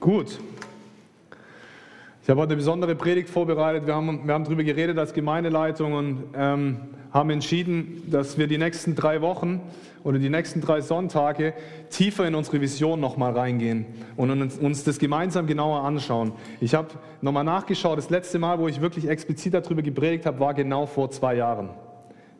Gut. Ich habe heute eine besondere Predigt vorbereitet. Wir haben, wir haben darüber geredet als Gemeindeleitung und ähm, haben entschieden, dass wir die nächsten drei Wochen oder die nächsten drei Sonntage tiefer in unsere Vision nochmal reingehen und uns, uns das gemeinsam genauer anschauen. Ich habe nochmal nachgeschaut. Das letzte Mal, wo ich wirklich explizit darüber gepredigt habe, war genau vor zwei Jahren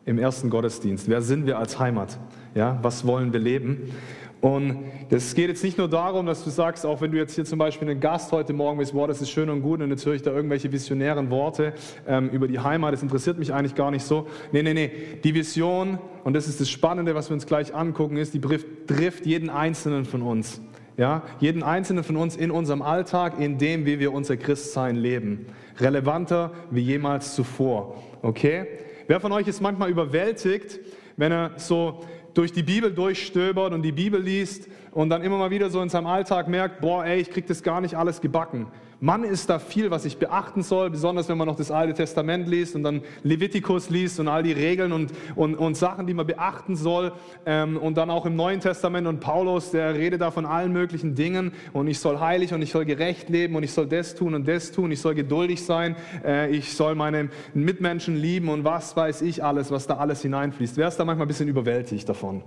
im ersten Gottesdienst. Wer sind wir als Heimat? Ja, was wollen wir leben? Und es geht jetzt nicht nur darum, dass du sagst, auch wenn du jetzt hier zum Beispiel einen Gast heute Morgen bist, boah, das ist schön und gut und jetzt höre ich da irgendwelche visionären Worte ähm, über die Heimat, das interessiert mich eigentlich gar nicht so. Nee, nee, nee, die Vision, und das ist das Spannende, was wir uns gleich angucken, ist, die trifft jeden Einzelnen von uns. Ja, jeden Einzelnen von uns in unserem Alltag, in dem, wie wir unser Christsein leben. Relevanter wie jemals zuvor. Okay? Wer von euch ist manchmal überwältigt, wenn er so durch die Bibel durchstöbert und die Bibel liest und dann immer mal wieder so in seinem Alltag merkt, boah, ey, ich krieg das gar nicht alles gebacken. Mann, ist da viel, was ich beachten soll, besonders wenn man noch das Alte Testament liest und dann Levitikus liest und all die Regeln und, und, und Sachen, die man beachten soll. Ähm, und dann auch im Neuen Testament und Paulus, der redet da von allen möglichen Dingen und ich soll heilig und ich soll gerecht leben und ich soll das tun und das tun, ich soll geduldig sein, äh, ich soll meine Mitmenschen lieben und was weiß ich alles, was da alles hineinfließt. Wer ist da manchmal ein bisschen überwältigt davon?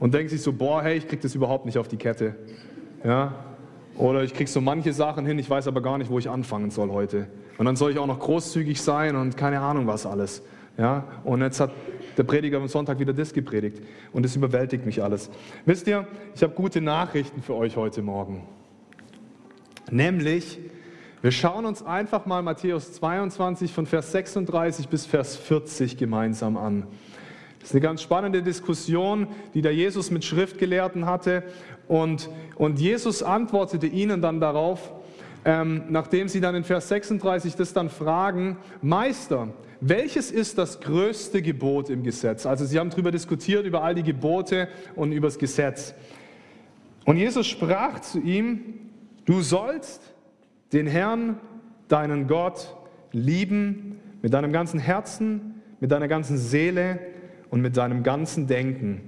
Und denkt sich so, boah, hey, ich krieg das überhaupt nicht auf die Kette. Ja, oder ich kriege so manche Sachen hin, ich weiß aber gar nicht, wo ich anfangen soll heute. Und dann soll ich auch noch großzügig sein und keine Ahnung was alles. Ja? Und jetzt hat der Prediger am Sonntag wieder das gepredigt. Und es überwältigt mich alles. Wisst ihr, ich habe gute Nachrichten für euch heute Morgen. Nämlich, wir schauen uns einfach mal Matthäus 22 von Vers 36 bis Vers 40 gemeinsam an. Das ist eine ganz spannende Diskussion, die der Jesus mit Schriftgelehrten hatte. Und, und Jesus antwortete ihnen dann darauf, ähm, nachdem sie dann in Vers 36 das dann fragen, Meister, welches ist das größte Gebot im Gesetz? Also sie haben darüber diskutiert, über all die Gebote und über das Gesetz. Und Jesus sprach zu ihm, du sollst den Herrn, deinen Gott, lieben mit deinem ganzen Herzen, mit deiner ganzen Seele und mit seinem ganzen Denken.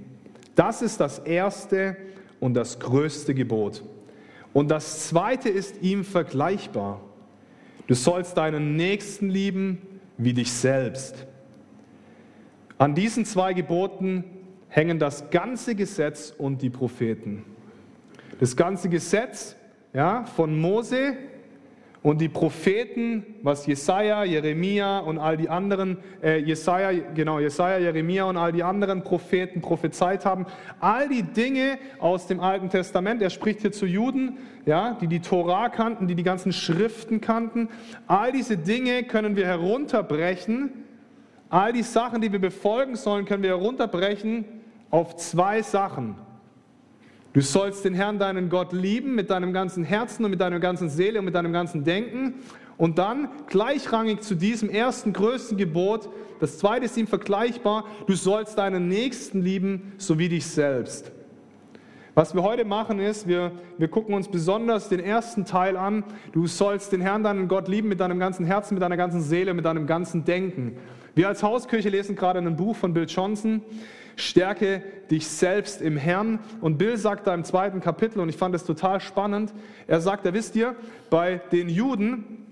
Das ist das erste und das größte Gebot. Und das zweite ist ihm vergleichbar. Du sollst deinen Nächsten lieben wie dich selbst. An diesen zwei Geboten hängen das ganze Gesetz und die Propheten. Das ganze Gesetz ja, von Mose und die Propheten, was Jesaja, Jeremia und all die anderen, äh, Jesaja, genau, Jesaja, Jeremia und all die anderen Propheten prophezeit haben, all die Dinge aus dem Alten Testament, er spricht hier zu Juden, ja, die die Torah kannten, die die ganzen Schriften kannten, all diese Dinge können wir herunterbrechen, all die Sachen, die wir befolgen sollen, können wir herunterbrechen auf zwei Sachen. Du sollst den Herrn, deinen Gott, lieben mit deinem ganzen Herzen und mit deiner ganzen Seele und mit deinem ganzen Denken. Und dann gleichrangig zu diesem ersten größten Gebot, das zweite ist ihm vergleichbar, du sollst deinen Nächsten lieben, so wie dich selbst. Was wir heute machen ist, wir, wir gucken uns besonders den ersten Teil an. Du sollst den Herrn, deinen Gott lieben mit deinem ganzen Herzen, mit deiner ganzen Seele, mit deinem ganzen Denken. Wir als Hauskirche lesen gerade ein Buch von Bill Johnson. Stärke dich selbst im Herrn. Und Bill sagt da im zweiten Kapitel, und ich fand das total spannend, er sagt, da wisst ihr, bei den Juden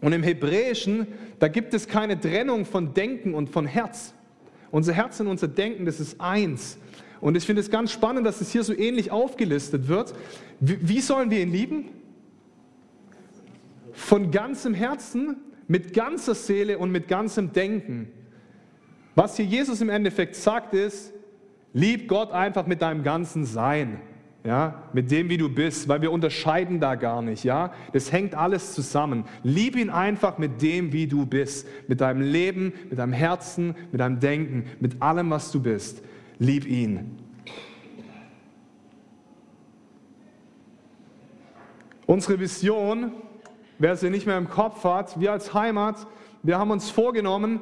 und im Hebräischen, da gibt es keine Trennung von Denken und von Herz. Unser Herz und unser Denken, das ist eins. Und ich finde es ganz spannend, dass es hier so ähnlich aufgelistet wird. Wie sollen wir ihn lieben? Von ganzem Herzen, mit ganzer Seele und mit ganzem Denken. Was hier Jesus im Endeffekt sagt, ist, lieb Gott einfach mit deinem ganzen Sein. Ja, mit dem, wie du bist, weil wir unterscheiden da gar nicht, ja. Das hängt alles zusammen. Lieb ihn einfach mit dem, wie du bist. Mit deinem Leben, mit deinem Herzen, mit deinem Denken, mit allem, was du bist. Lieb ihn. Unsere Vision, wer sie nicht mehr im Kopf hat, wir als Heimat, wir haben uns vorgenommen,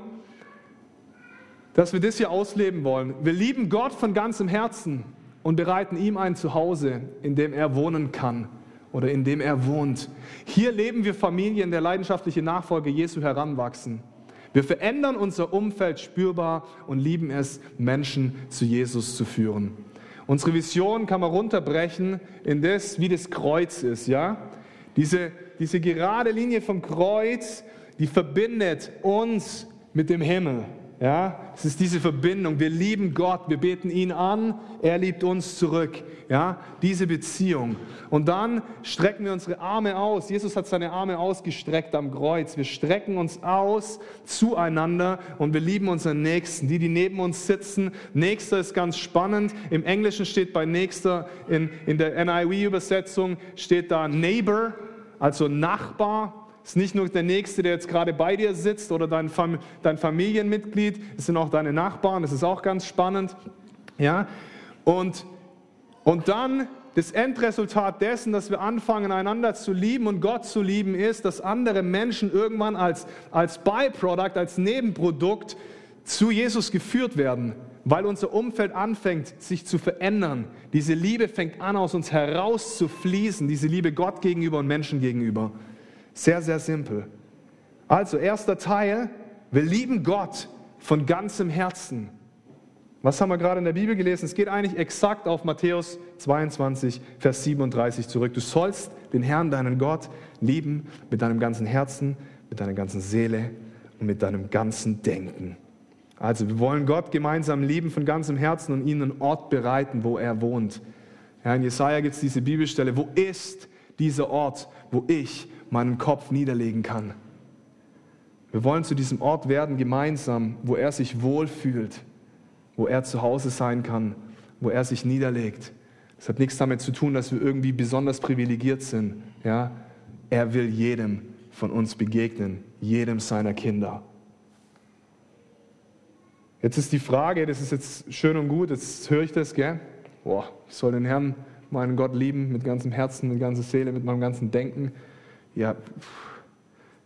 dass wir das hier ausleben wollen. Wir lieben Gott von ganzem Herzen und bereiten ihm ein Zuhause, in dem er wohnen kann oder in dem er wohnt. Hier leben wir Familien, der leidenschaftliche Nachfolge Jesu heranwachsen. Wir verändern unser Umfeld spürbar und lieben es, Menschen zu Jesus zu führen. Unsere Vision kann man runterbrechen in das, wie das Kreuz ist, ja? Diese, diese gerade Linie vom Kreuz, die verbindet uns mit dem Himmel. Ja, es ist diese Verbindung. Wir lieben Gott, wir beten ihn an, er liebt uns zurück. Ja, diese Beziehung. Und dann strecken wir unsere Arme aus. Jesus hat seine Arme ausgestreckt am Kreuz. Wir strecken uns aus zueinander und wir lieben unseren Nächsten. Die, die neben uns sitzen. Nächster ist ganz spannend. Im Englischen steht bei Nächster, in, in der NIV-Übersetzung steht da Neighbor, also Nachbar. Es ist nicht nur der Nächste, der jetzt gerade bei dir sitzt oder dein, Fam dein Familienmitglied, es sind auch deine Nachbarn, das ist auch ganz spannend. Ja? Und, und dann das Endresultat dessen, dass wir anfangen, einander zu lieben und Gott zu lieben, ist, dass andere Menschen irgendwann als, als Byproduct, als Nebenprodukt zu Jesus geführt werden, weil unser Umfeld anfängt, sich zu verändern. Diese Liebe fängt an, aus uns heraus zu fließen, diese Liebe Gott gegenüber und Menschen gegenüber. Sehr, sehr simpel. Also, erster Teil, wir lieben Gott von ganzem Herzen. Was haben wir gerade in der Bibel gelesen? Es geht eigentlich exakt auf Matthäus 22, Vers 37 zurück. Du sollst den Herrn, deinen Gott, lieben mit deinem ganzen Herzen, mit deiner ganzen Seele und mit deinem ganzen Denken. Also wir wollen Gott gemeinsam lieben von ganzem Herzen und ihnen einen Ort bereiten, wo er wohnt. Ja, in Jesaja gibt es diese Bibelstelle. Wo ist dieser Ort, wo ich meinen Kopf niederlegen kann. Wir wollen zu diesem Ort werden gemeinsam, wo er sich wohlfühlt, wo er zu Hause sein kann, wo er sich niederlegt. Das hat nichts damit zu tun, dass wir irgendwie besonders privilegiert sind. Ja? Er will jedem von uns begegnen, jedem seiner Kinder. Jetzt ist die Frage, das ist jetzt schön und gut, jetzt höre ich das, gell? Boah, ich soll den Herrn, meinen Gott lieben mit ganzem Herzen, mit ganzer Seele, mit meinem ganzen Denken ja,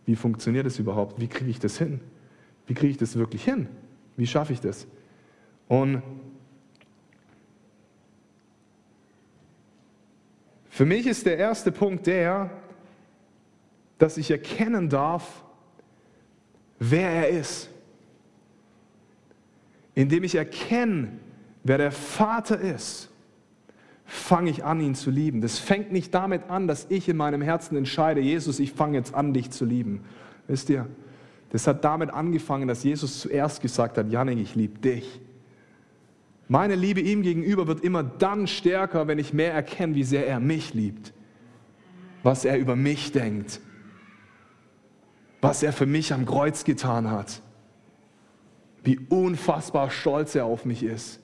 wie funktioniert das überhaupt? Wie kriege ich das hin? Wie kriege ich das wirklich hin? Wie schaffe ich das? Und für mich ist der erste Punkt der, dass ich erkennen darf, wer er ist. Indem ich erkenne, wer der Vater ist fange ich an, ihn zu lieben. Das fängt nicht damit an, dass ich in meinem Herzen entscheide, Jesus, ich fange jetzt an, dich zu lieben. Wisst ihr, das hat damit angefangen, dass Jesus zuerst gesagt hat, Janik, ich liebe dich. Meine Liebe ihm gegenüber wird immer dann stärker, wenn ich mehr erkenne, wie sehr er mich liebt, was er über mich denkt, was er für mich am Kreuz getan hat, wie unfassbar stolz er auf mich ist,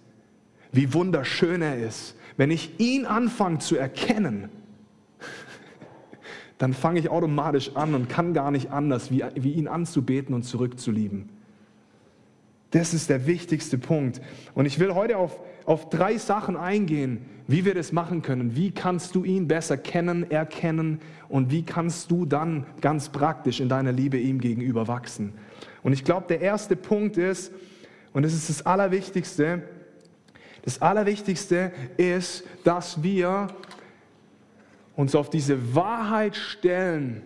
wie wunderschön er ist, wenn ich ihn anfange zu erkennen, dann fange ich automatisch an und kann gar nicht anders, wie, wie ihn anzubeten und zurückzulieben. Das ist der wichtigste Punkt. Und ich will heute auf, auf drei Sachen eingehen, wie wir das machen können. Wie kannst du ihn besser kennen, erkennen und wie kannst du dann ganz praktisch in deiner Liebe ihm gegenüber wachsen. Und ich glaube, der erste Punkt ist, und das ist das Allerwichtigste, das Allerwichtigste ist, dass wir uns auf diese Wahrheit stellen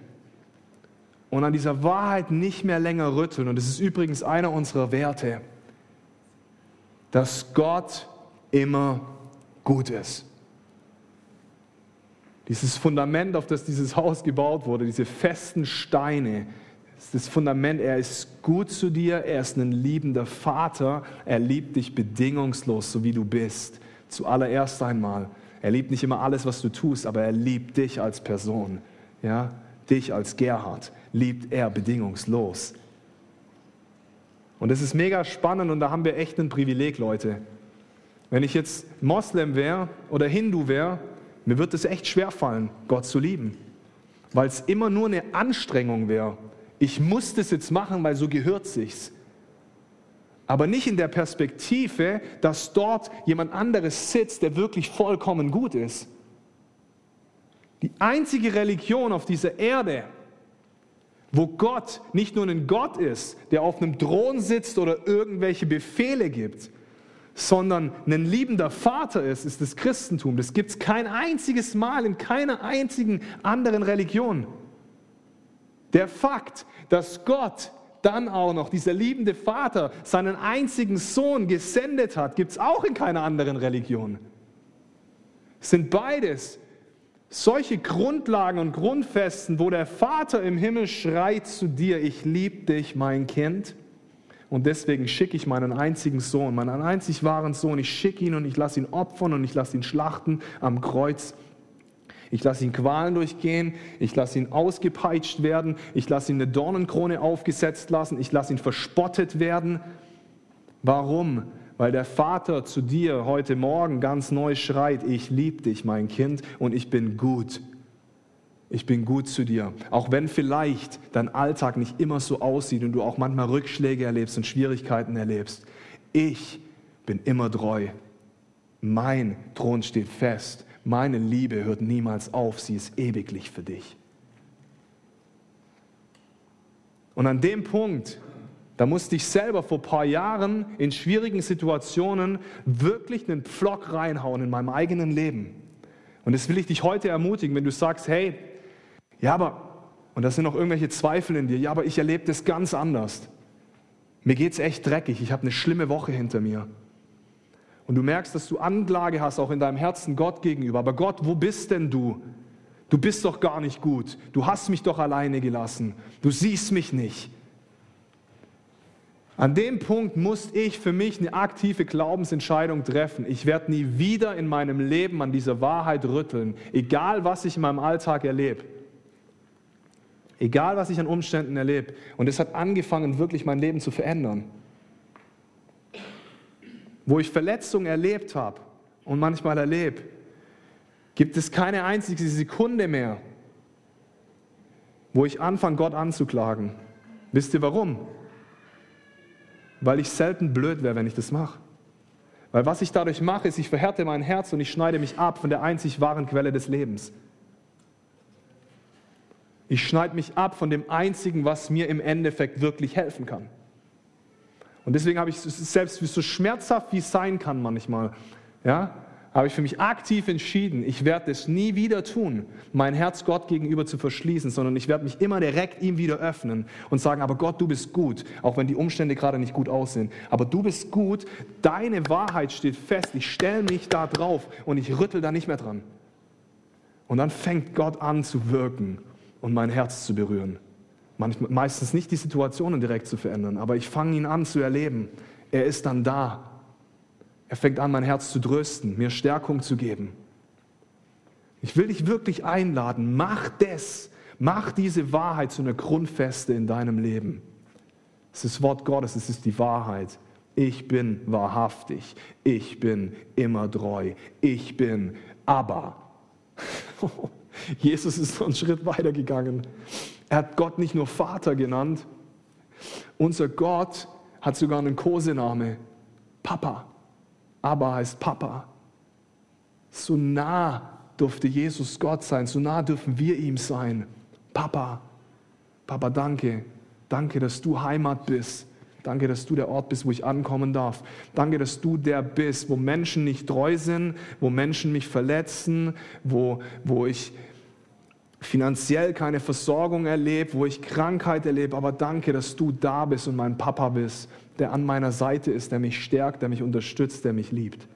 und an dieser Wahrheit nicht mehr länger rütteln. Und das ist übrigens einer unserer Werte, dass Gott immer gut ist. Dieses Fundament, auf das dieses Haus gebaut wurde, diese festen Steine, ist das Fundament, er ist gut zu dir, er ist ein liebender Vater, er liebt dich bedingungslos, so wie du bist. Zuallererst einmal. Er liebt nicht immer alles, was du tust, aber er liebt dich als Person. Ja? Dich als Gerhard liebt er bedingungslos. Und das ist mega spannend und da haben wir echt ein Privileg, Leute. Wenn ich jetzt Moslem wäre oder Hindu wäre, mir wird es echt schwer fallen, Gott zu lieben, weil es immer nur eine Anstrengung wäre ich muss das jetzt machen, weil so gehört sich's. Aber nicht in der Perspektive, dass dort jemand anderes sitzt, der wirklich vollkommen gut ist. Die einzige Religion auf dieser Erde, wo Gott nicht nur ein Gott ist, der auf einem Thron sitzt oder irgendwelche Befehle gibt, sondern ein liebender Vater ist, ist das Christentum. Das gibt es kein einziges Mal in keiner einzigen anderen Religion. Der Fakt, dass Gott dann auch noch, dieser liebende Vater, seinen einzigen Sohn gesendet hat, gibt es auch in keiner anderen Religion. sind beides solche Grundlagen und Grundfesten, wo der Vater im Himmel schreit zu dir, ich liebe dich, mein Kind. Und deswegen schicke ich meinen einzigen Sohn, meinen einzig wahren Sohn, ich schicke ihn und ich lasse ihn opfern und ich lasse ihn schlachten am Kreuz. Ich lasse ihn Qualen durchgehen, ich lasse ihn ausgepeitscht werden, ich lasse ihn eine Dornenkrone aufgesetzt lassen, ich lasse ihn verspottet werden. Warum? Weil der Vater zu dir heute Morgen ganz neu schreit, ich liebe dich, mein Kind, und ich bin gut. Ich bin gut zu dir. Auch wenn vielleicht dein Alltag nicht immer so aussieht und du auch manchmal Rückschläge erlebst und Schwierigkeiten erlebst. Ich bin immer treu. Mein Thron steht fest. Meine Liebe hört niemals auf. Sie ist ewiglich für dich. Und an dem Punkt, da musste ich selber vor ein paar Jahren in schwierigen Situationen wirklich einen Pflock reinhauen in meinem eigenen Leben. Und das will ich dich heute ermutigen, wenn du sagst, hey, ja, aber, und da sind noch irgendwelche Zweifel in dir, ja, aber ich erlebe das ganz anders. Mir geht es echt dreckig, ich habe eine schlimme Woche hinter mir. Und du merkst, dass du Anklage hast, auch in deinem Herzen Gott gegenüber. Aber Gott, wo bist denn du? Du bist doch gar nicht gut. Du hast mich doch alleine gelassen. Du siehst mich nicht. An dem Punkt muss ich für mich eine aktive Glaubensentscheidung treffen. Ich werde nie wieder in meinem Leben an dieser Wahrheit rütteln, egal was ich in meinem Alltag erlebe. Egal, was ich an Umständen erlebe. Und es hat angefangen, wirklich mein Leben zu verändern. Wo ich Verletzungen erlebt habe und manchmal erlebe, gibt es keine einzige Sekunde mehr, wo ich anfange, Gott anzuklagen. Wisst ihr warum? Weil ich selten blöd wäre, wenn ich das mache. Weil was ich dadurch mache, ist, ich verhärte mein Herz und ich schneide mich ab von der einzig wahren Quelle des Lebens. Ich schneide mich ab von dem Einzigen, was mir im Endeffekt wirklich helfen kann. Und deswegen habe ich selbst, so schmerzhaft wie es sein kann manchmal, ja, habe ich für mich aktiv entschieden, ich werde es nie wieder tun, mein Herz Gott gegenüber zu verschließen, sondern ich werde mich immer direkt ihm wieder öffnen und sagen, aber Gott, du bist gut, auch wenn die Umstände gerade nicht gut aussehen. Aber du bist gut, deine Wahrheit steht fest, ich stelle mich da drauf und ich rüttel da nicht mehr dran. Und dann fängt Gott an zu wirken und mein Herz zu berühren. Manchmal, meistens nicht die Situationen direkt zu verändern, aber ich fange ihn an zu erleben. Er ist dann da. Er fängt an, mein Herz zu trösten, mir Stärkung zu geben. Ich will dich wirklich einladen, mach das, mach diese Wahrheit zu einer Grundfeste in deinem Leben. Es ist das Wort Gottes, es ist die Wahrheit. Ich bin wahrhaftig, ich bin immer treu, ich bin aber. Jesus ist noch einen Schritt weiter gegangen. Er hat Gott nicht nur Vater genannt, unser Gott hat sogar einen Kosename, Papa. Abba heißt Papa. So nah durfte Jesus Gott sein, so nah dürfen wir ihm sein. Papa, Papa, danke. Danke, dass du Heimat bist. Danke, dass du der Ort bist, wo ich ankommen darf. Danke, dass du der bist, wo Menschen nicht treu sind, wo Menschen mich verletzen, wo, wo ich finanziell keine Versorgung erlebe, wo ich Krankheit erlebe, aber danke, dass du da bist und mein Papa bist, der an meiner Seite ist, der mich stärkt, der mich unterstützt, der mich liebt.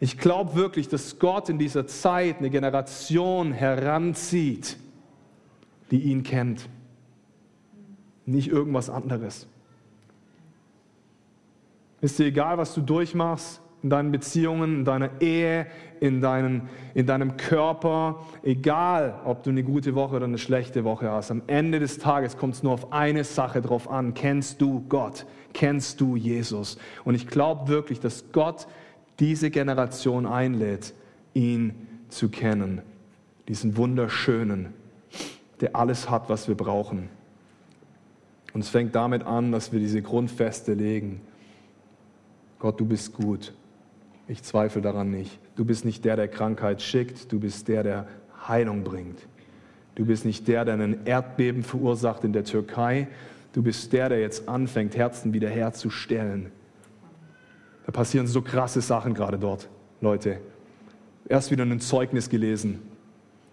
Ich glaube wirklich, dass Gott in dieser Zeit eine Generation heranzieht, die ihn kennt. Nicht irgendwas anderes. Ist dir egal, was du durchmachst, in deinen Beziehungen, in deiner Ehe, in, deinen, in deinem Körper, egal ob du eine gute Woche oder eine schlechte Woche hast. Am Ende des Tages kommt es nur auf eine Sache drauf an. Kennst du Gott? Kennst du Jesus? Und ich glaube wirklich, dass Gott diese Generation einlädt, ihn zu kennen. Diesen wunderschönen, der alles hat, was wir brauchen. Und es fängt damit an, dass wir diese Grundfeste legen. Gott, du bist gut. Ich zweifle daran nicht. Du bist nicht der, der Krankheit schickt, du bist der, der Heilung bringt. Du bist nicht der, der ein Erdbeben verursacht in der Türkei. Du bist der, der jetzt anfängt, Herzen wiederherzustellen. Da passieren so krasse Sachen gerade dort, Leute. Erst wieder ein Zeugnis gelesen,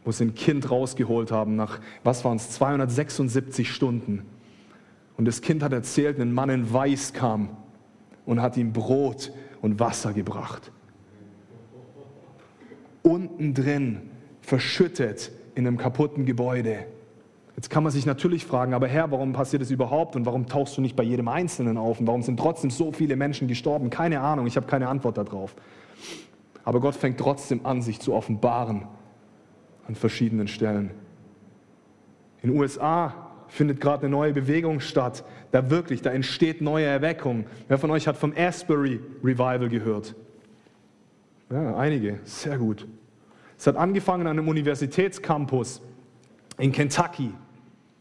wo sie ein Kind rausgeholt haben nach, was waren es, 276 Stunden. Und das Kind hat erzählt, ein Mann in Weiß kam und hat ihm Brot und Wasser gebracht. Unten drin, verschüttet in einem kaputten Gebäude. Jetzt kann man sich natürlich fragen, aber Herr, warum passiert das überhaupt und warum tauchst du nicht bei jedem Einzelnen auf und warum sind trotzdem so viele Menschen gestorben? Keine Ahnung, ich habe keine Antwort darauf. Aber Gott fängt trotzdem an, sich zu offenbaren an verschiedenen Stellen. In den USA findet gerade eine neue Bewegung statt. Da wirklich, da entsteht neue Erweckung. Wer von euch hat vom Asbury Revival gehört? Ja, einige. Sehr gut. Es hat angefangen an einem Universitätscampus in Kentucky.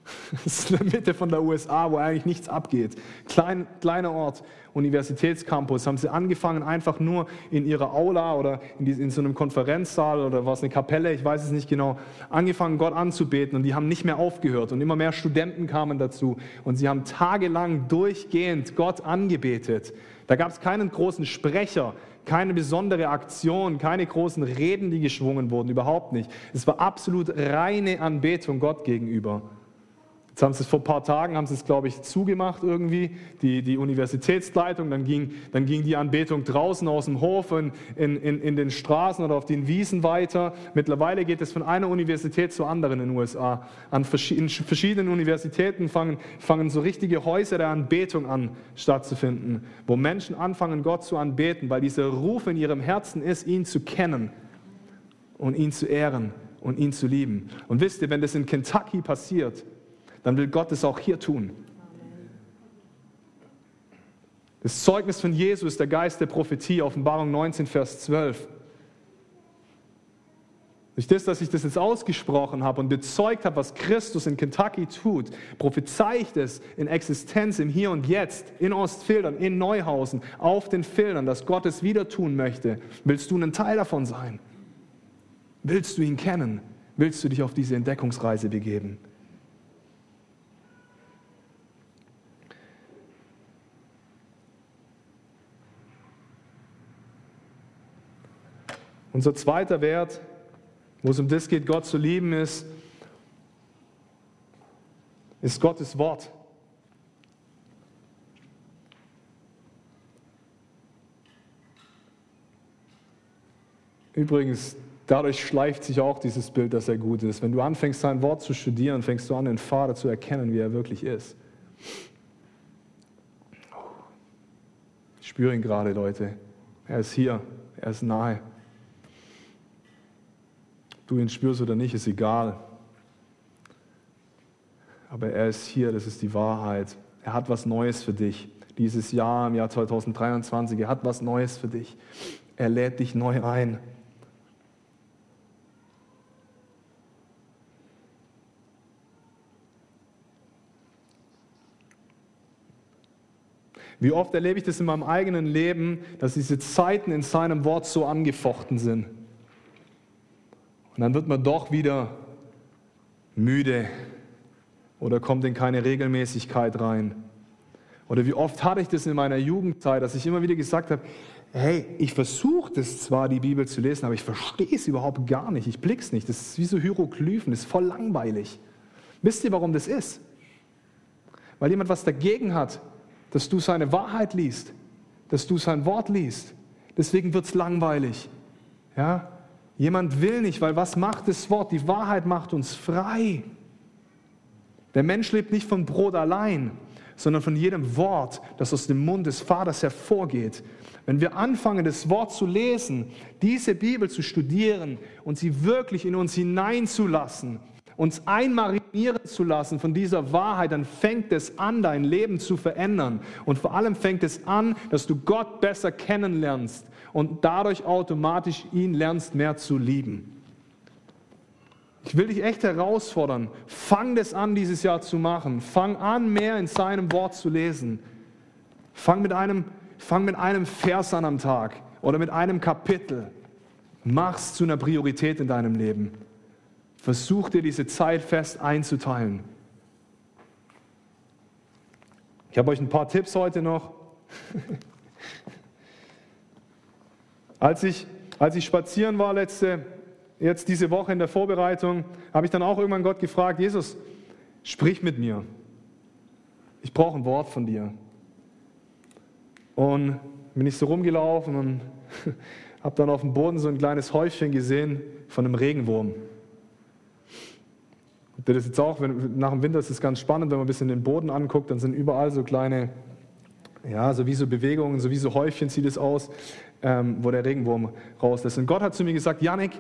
Das ist in der Mitte von der USA, wo eigentlich nichts abgeht. Klein, kleiner Ort, Universitätscampus. Haben sie angefangen, einfach nur in ihrer Aula oder in, die, in so einem Konferenzsaal oder war es eine Kapelle, ich weiß es nicht genau, angefangen, Gott anzubeten. Und die haben nicht mehr aufgehört. Und immer mehr Studenten kamen dazu. Und sie haben tagelang durchgehend Gott angebetet. Da gab es keinen großen Sprecher, keine besondere Aktion, keine großen Reden, die geschwungen wurden, überhaupt nicht. Es war absolut reine Anbetung Gott gegenüber. Jetzt haben sie es vor ein paar Tagen, haben sie es, glaube ich, zugemacht irgendwie, die, die Universitätsleitung. Dann ging, dann ging die Anbetung draußen aus dem Hof in, in, in den Straßen oder auf den Wiesen weiter. Mittlerweile geht es von einer Universität zur anderen in den USA. An verschiedenen Universitäten fangen, fangen so richtige Häuser der Anbetung an stattzufinden, wo Menschen anfangen, Gott zu anbeten, weil dieser Ruf in ihrem Herzen ist, ihn zu kennen und ihn zu ehren und ihn zu lieben. Und wisst ihr, wenn das in Kentucky passiert, dann will Gott es auch hier tun. Das Zeugnis von Jesus der Geist der Prophetie, Offenbarung 19, Vers 12. Durch das, dass ich das jetzt ausgesprochen habe und bezeugt habe, was Christus in Kentucky tut, prophezeit es in Existenz im Hier und Jetzt, in Ostfildern, in Neuhausen, auf den Filtern, dass Gott es wieder tun möchte. Willst du ein Teil davon sein? Willst du ihn kennen? Willst du dich auf diese Entdeckungsreise begeben? Unser zweiter Wert, wo es um das geht, Gott zu lieben, ist, ist Gottes Wort. Übrigens, dadurch schleift sich auch dieses Bild, dass er gut ist. Wenn du anfängst, sein Wort zu studieren, fängst du an, den Vater zu erkennen, wie er wirklich ist. Ich spüre ihn gerade, Leute. Er ist hier, er ist nahe du ihn spürst oder nicht, ist egal. Aber er ist hier, das ist die Wahrheit. Er hat was Neues für dich. Dieses Jahr, im Jahr 2023, er hat was Neues für dich. Er lädt dich neu ein. Wie oft erlebe ich das in meinem eigenen Leben, dass diese Zeiten in seinem Wort so angefochten sind. Und dann wird man doch wieder müde oder kommt in keine Regelmäßigkeit rein. Oder wie oft hatte ich das in meiner Jugendzeit, dass ich immer wieder gesagt habe, hey, ich versuche das zwar, die Bibel zu lesen, aber ich verstehe es überhaupt gar nicht. Ich blick's nicht. Das ist wie so Hieroglyphen, das ist voll langweilig. Wisst ihr, warum das ist? Weil jemand was dagegen hat, dass du seine Wahrheit liest, dass du sein Wort liest. Deswegen wird es langweilig. Ja? Jemand will nicht, weil was macht das Wort? Die Wahrheit macht uns frei. Der Mensch lebt nicht von Brot allein, sondern von jedem Wort, das aus dem Mund des Vaters hervorgeht. Wenn wir anfangen, das Wort zu lesen, diese Bibel zu studieren und sie wirklich in uns hineinzulassen, uns einmarinieren zu lassen von dieser Wahrheit, dann fängt es an, dein Leben zu verändern. Und vor allem fängt es an, dass du Gott besser kennenlernst und dadurch automatisch ihn lernst mehr zu lieben. Ich will dich echt herausfordern. Fang das an, dieses Jahr zu machen. Fang an, mehr in seinem Wort zu lesen. Fang mit einem, fang mit einem Vers an am Tag oder mit einem Kapitel. Mach's zu einer Priorität in deinem Leben. Versuch dir diese Zeit fest einzuteilen. Ich habe euch ein paar Tipps heute noch. Als ich, als ich spazieren war letzte, jetzt diese Woche in der Vorbereitung, habe ich dann auch irgendwann Gott gefragt, Jesus, sprich mit mir. Ich brauche ein Wort von dir. Und bin ich so rumgelaufen und habe dann auf dem Boden so ein kleines Häufchen gesehen von einem Regenwurm. Das ist jetzt auch, wenn, nach dem Winter ist es ganz spannend, wenn man ein bisschen den Boden anguckt, dann sind überall so kleine, ja, so wie so Bewegungen, so wie so Häufchen sieht es aus ähm, wo der Regenwurm rauslässt. Und Gott hat zu mir gesagt, Janik,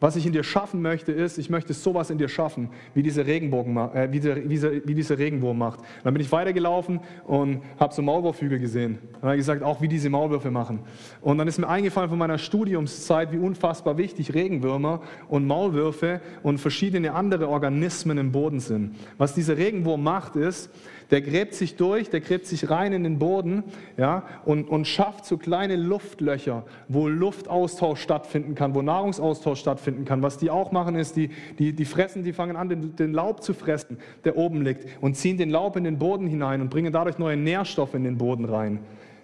was ich in dir schaffen möchte, ist, ich möchte sowas in dir schaffen, wie, diese Regenbogen, äh, wie, der, wie, dieser, wie dieser Regenwurm macht. Und dann bin ich weitergelaufen und habe so Maulwurfhügel gesehen. Und habe gesagt, auch wie diese Maulwürfe machen. Und dann ist mir eingefallen von meiner Studiumszeit, wie unfassbar wichtig Regenwürmer und Maulwürfe und verschiedene andere Organismen im Boden sind. Was dieser Regenwurm macht, ist, der gräbt sich durch, der gräbt sich rein in den Boden ja, und, und schafft so kleine Luftlöcher, wo Luftaustausch stattfinden kann, wo Nahrungsaustausch stattfinden kann. Was die auch machen, ist, die, die, die fressen, die fangen an, den, den Laub zu fressen, der oben liegt, und ziehen den Laub in den Boden hinein und bringen dadurch neue Nährstoffe in den Boden rein.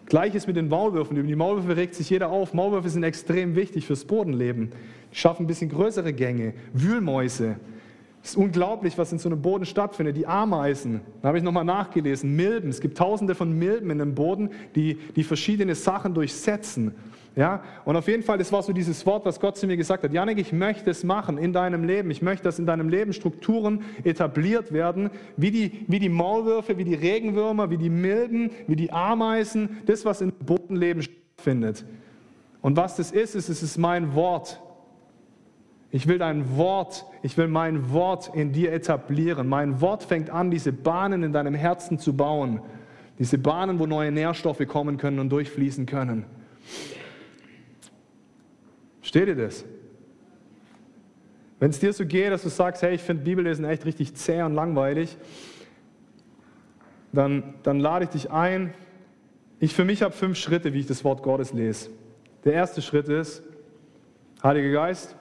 Gleiches mit den Maulwürfen. Über die Maulwürfe regt sich jeder auf. Maulwürfe sind extrem wichtig fürs Bodenleben. Die schaffen ein bisschen größere Gänge. Wühlmäuse, es ist unglaublich, was in so einem Boden stattfindet. Die Ameisen, da habe ich nochmal nachgelesen, Milben. Es gibt tausende von Milben in dem Boden, die, die verschiedene Sachen durchsetzen. Ja? Und auf jeden Fall, das war so dieses Wort, was Gott zu mir gesagt hat. Janik, ich möchte es machen in deinem Leben. Ich möchte, dass in deinem Leben Strukturen etabliert werden, wie die, wie die Maulwürfe, wie die Regenwürmer, wie die Milben, wie die Ameisen, das, was im Bodenleben stattfindet. Und was das ist, ist, es ist mein Wort. Ich will dein Wort, ich will mein Wort in dir etablieren. Mein Wort fängt an, diese Bahnen in deinem Herzen zu bauen. Diese Bahnen, wo neue Nährstoffe kommen können und durchfließen können. Steht dir das? Wenn es dir so geht, dass du sagst, hey, ich finde Bibellesen echt richtig zäh und langweilig, dann, dann lade ich dich ein. Ich für mich habe fünf Schritte, wie ich das Wort Gottes lese. Der erste Schritt ist, Heiliger Geist,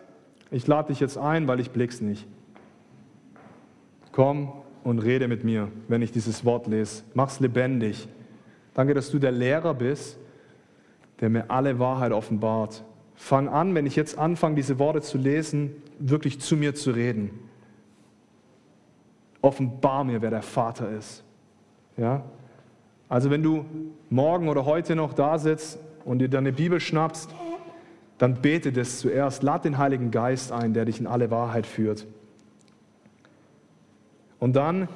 ich lade dich jetzt ein, weil ich blick's nicht. Komm und rede mit mir, wenn ich dieses Wort lese. Mach's lebendig. Danke, dass du der Lehrer bist, der mir alle Wahrheit offenbart. Fang an, wenn ich jetzt anfange, diese Worte zu lesen, wirklich zu mir zu reden. Offenbar mir, wer der Vater ist. Ja? Also wenn du morgen oder heute noch da sitzt und dir deine Bibel schnappst dann bete das zuerst. Lad den Heiligen Geist ein, der dich in alle Wahrheit führt. Und dann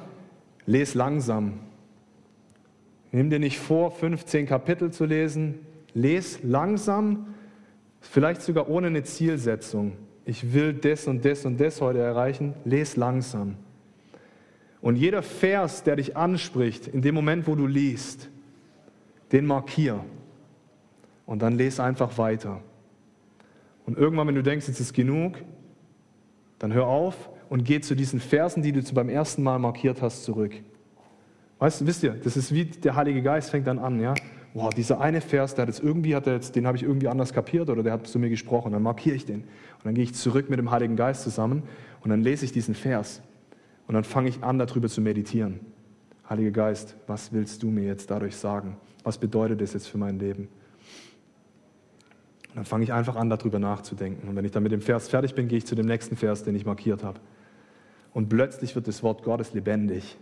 les langsam. Nimm dir nicht vor, 15 Kapitel zu lesen. Les langsam, vielleicht sogar ohne eine Zielsetzung. Ich will das und das und das heute erreichen. Les langsam. Und jeder Vers, der dich anspricht, in dem Moment, wo du liest, den markier. Und dann lese einfach weiter. Und irgendwann, wenn du denkst, jetzt ist genug, dann hör auf und geh zu diesen Versen, die du beim ersten Mal markiert hast, zurück. Weißt du, wisst ihr, das ist wie der Heilige Geist fängt dann an, ja. Wow, dieser eine Vers, der hat jetzt irgendwie, hat er jetzt, den habe ich irgendwie anders kapiert oder der hat zu mir gesprochen, dann markiere ich den. Und dann gehe ich zurück mit dem Heiligen Geist zusammen und dann lese ich diesen Vers. Und dann fange ich an, darüber zu meditieren. Heiliger Geist, was willst du mir jetzt dadurch sagen? Was bedeutet das jetzt für mein Leben? Dann fange ich einfach an, darüber nachzudenken. Und wenn ich dann mit dem Vers fertig bin, gehe ich zu dem nächsten Vers, den ich markiert habe. Und plötzlich wird das Wort Gottes lebendig.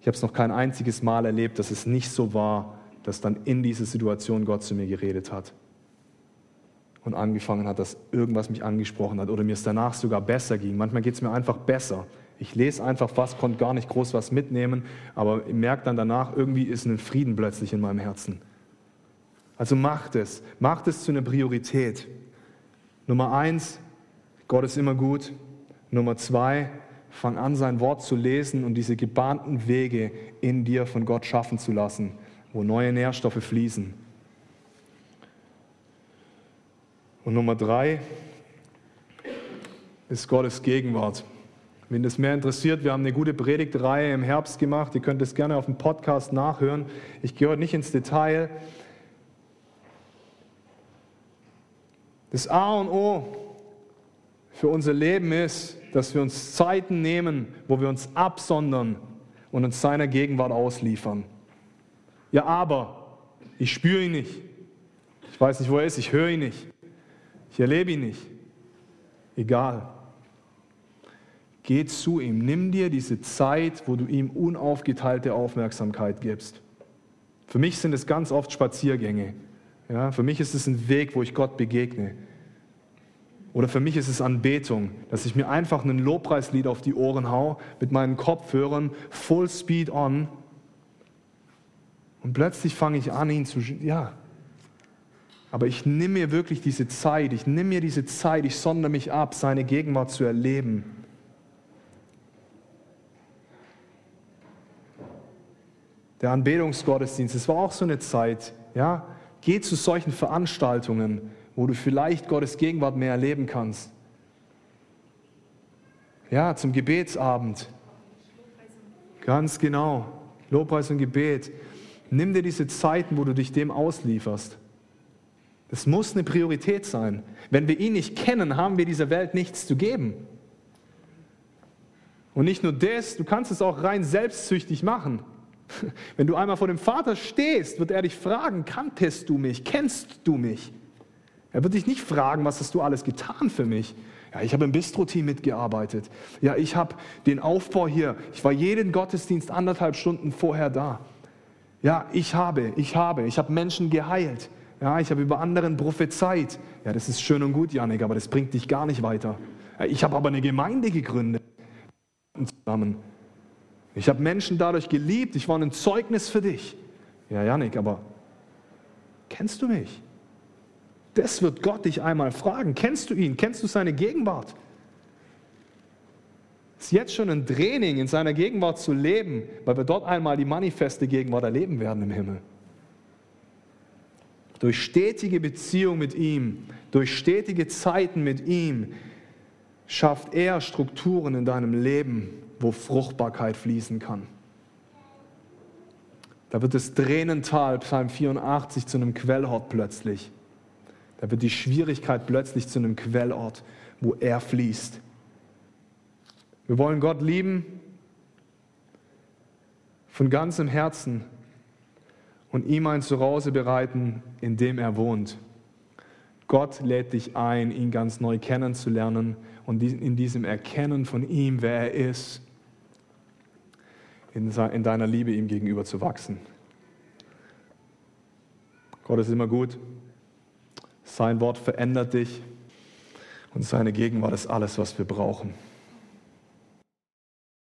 Ich habe es noch kein einziges Mal erlebt, dass es nicht so war, dass dann in dieser Situation Gott zu mir geredet hat und angefangen hat, dass irgendwas mich angesprochen hat oder mir es danach sogar besser ging. Manchmal geht es mir einfach besser. Ich lese einfach was, konnte gar nicht groß was mitnehmen, aber merke dann danach, irgendwie ist ein Frieden plötzlich in meinem Herzen. Also macht es, macht es zu einer Priorität. Nummer eins, Gott ist immer gut. Nummer zwei, fang an, sein Wort zu lesen und diese gebahnten Wege in dir von Gott schaffen zu lassen, wo neue Nährstoffe fließen. Und Nummer drei ist Gottes Gegenwart. Wenn das mehr interessiert, wir haben eine gute Predigtreihe im Herbst gemacht. Ihr könnt es gerne auf dem Podcast nachhören. Ich gehe heute nicht ins Detail. Das A und O für unser Leben ist, dass wir uns Zeiten nehmen, wo wir uns absondern und uns seiner Gegenwart ausliefern. Ja, aber ich spüre ihn nicht. Ich weiß nicht, wo er ist. Ich höre ihn nicht. Ich erlebe ihn nicht. Egal. Geh zu ihm. Nimm dir diese Zeit, wo du ihm unaufgeteilte Aufmerksamkeit gibst. Für mich sind es ganz oft Spaziergänge. Ja, für mich ist es ein Weg, wo ich Gott begegne. Oder für mich ist es Anbetung, dass ich mir einfach ein Lobpreislied auf die Ohren hau, mit meinen Kopfhörern, full speed on. Und plötzlich fange ich an, ihn zu, ja. Aber ich nehme mir wirklich diese Zeit, ich nehme mir diese Zeit, ich sondere mich ab, seine Gegenwart zu erleben. Der Anbetungsgottesdienst, es war auch so eine Zeit, ja. Geh zu solchen Veranstaltungen, wo du vielleicht Gottes Gegenwart mehr erleben kannst. Ja, zum Gebetsabend. Ganz genau. Lobpreis und Gebet. Nimm dir diese Zeiten, wo du dich dem auslieferst. Das muss eine Priorität sein. Wenn wir ihn nicht kennen, haben wir dieser Welt nichts zu geben. Und nicht nur das, du kannst es auch rein selbstsüchtig machen. Wenn du einmal vor dem Vater stehst, wird er dich fragen, kanntest du mich, kennst du mich? Er wird dich nicht fragen, was hast du alles getan für mich? Ja, ich habe im Bistro-Team mitgearbeitet. Ja, ich habe den Aufbau hier. Ich war jeden Gottesdienst anderthalb Stunden vorher da. Ja, ich habe, ich habe, ich habe Menschen geheilt. Ja, ich habe über anderen prophezeit. Ja, das ist schön und gut, Janik, aber das bringt dich gar nicht weiter. Ja, ich habe aber eine Gemeinde gegründet. Zusammen. Ich habe Menschen dadurch geliebt. Ich war ein Zeugnis für dich. Ja, Janik, aber kennst du mich? Das wird Gott dich einmal fragen. Kennst du ihn? Kennst du seine Gegenwart? Es ist jetzt schon ein Training, in seiner Gegenwart zu leben, weil wir dort einmal die manifeste Gegenwart erleben werden im Himmel. Durch stetige Beziehung mit ihm, durch stetige Zeiten mit ihm, schafft er Strukturen in deinem Leben, wo Fruchtbarkeit fließen kann. Da wird das Tränental, Psalm 84, zu einem Quellort plötzlich. Da wird die Schwierigkeit plötzlich zu einem Quellort, wo er fließt. Wir wollen Gott lieben von ganzem Herzen und ihm ein Zuhause bereiten, in dem er wohnt. Gott lädt dich ein, ihn ganz neu kennenzulernen und in diesem Erkennen von ihm, wer er ist, in deiner Liebe ihm gegenüber zu wachsen. Gott ist immer gut. Sein Wort verändert dich und seine Gegenwart ist alles, was wir brauchen.